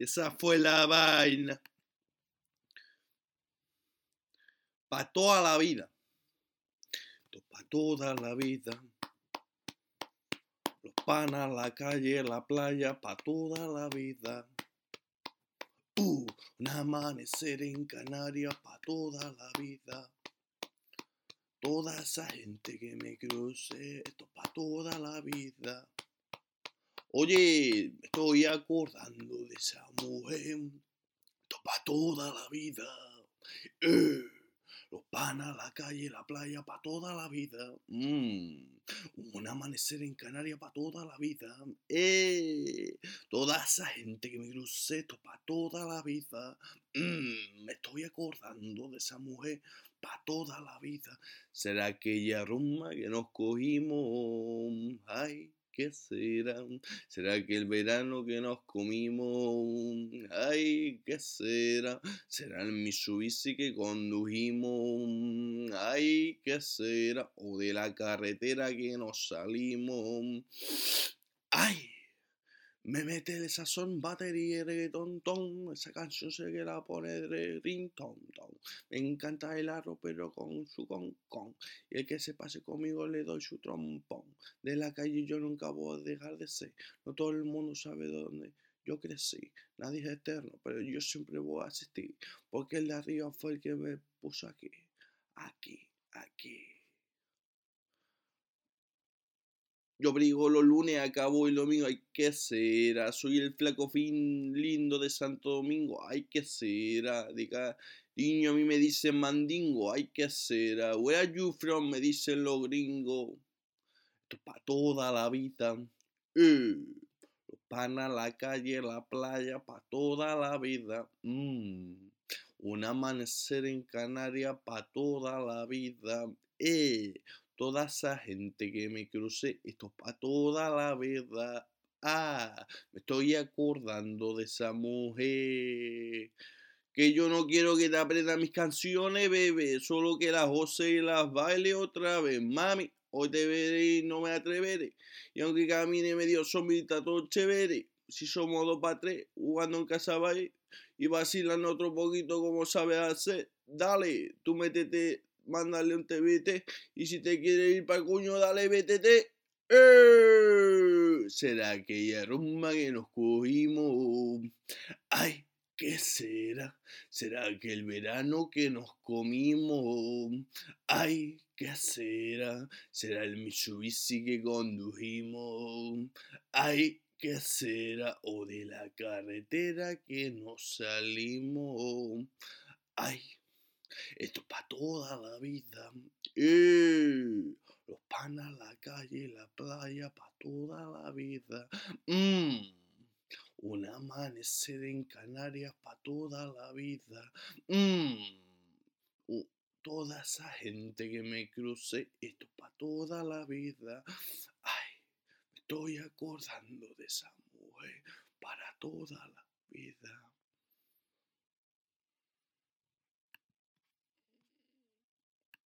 Esa fue la vaina. Para toda la vida. Para toda la vida. Los panas, la calle, la playa, para toda la vida. Uh, un amanecer en Canarias para toda la vida. Toda esa gente que me cruce, esto para toda la vida. Oye, me estoy acordando de esa mujer, para toda la vida. Eh, los panas, la calle, la playa, para toda la vida. Mm, un amanecer en Canarias para toda la vida. Eh, toda esa gente que me esto para toda la vida. Mm, me estoy acordando de esa mujer para toda la vida. Será aquella rumba que nos cogimos. Ay, ¿qué será? ¿Será que el verano que nos comimos? Ay, ¿qué será? ¿Será el Mitsubishi que condujimos? Ay, ¿qué será? ¿O de la carretera que nos salimos? Ay, me mete el sazón, batería, reggaetón, ton. Esa canción sé que la pone de ton, ton. Me encanta el arroz, pero con su con, con. Y el que se pase conmigo le doy su trompón. De la calle yo nunca voy a dejar de ser. No todo el mundo sabe dónde yo crecí. Nadie es eterno, pero yo siempre voy a asistir. Porque el de arriba fue el que me puso aquí. Aquí, aquí. Yo brigo los lunes, acabo el domingo, hay que ser. Soy el flaco fin lindo de Santo Domingo, hay que ser. Diga, niño, a mí me dicen mandingo, hay que ser. Where are you from? Me dicen los gringos. Esto es para toda la vida. Eh, los panas, la calle, la playa, para toda la vida. Mm, un amanecer en Canarias, para toda la vida. Eh, toda esa gente que me crucé, esto para toda la vida. Ah, me estoy acordando de esa mujer. Que yo no quiero que te aprendan mis canciones, bebé. Solo que las goce y las baile otra vez. Mami, hoy te veré y no me atreveré. Y aunque camine medio sombrita, todo chévere. Si somos dos para tres, jugando en casa baile y vacilando otro poquito como sabes hacer. Dale, tú métete mándale un TBT. Y si te quiere ir para el cuño, dale BTT. ¡Eh! Será aquella rumba que nos cogimos. Ay, ¿qué será? ¿Será aquel verano que nos comimos? Ay, ¿qué será? ¿Será el Mitsubishi que condujimos? Ay, ¿qué será? ¿O de la carretera que nos salimos? Toda la vida. Los panas, la calle, la playa, para toda la vida. Mm. Un amanecer en Canarias para toda la vida. Mm. toda esa gente que me cruce, esto para toda la vida. Ay, me estoy acordando de esa mujer para toda la vida.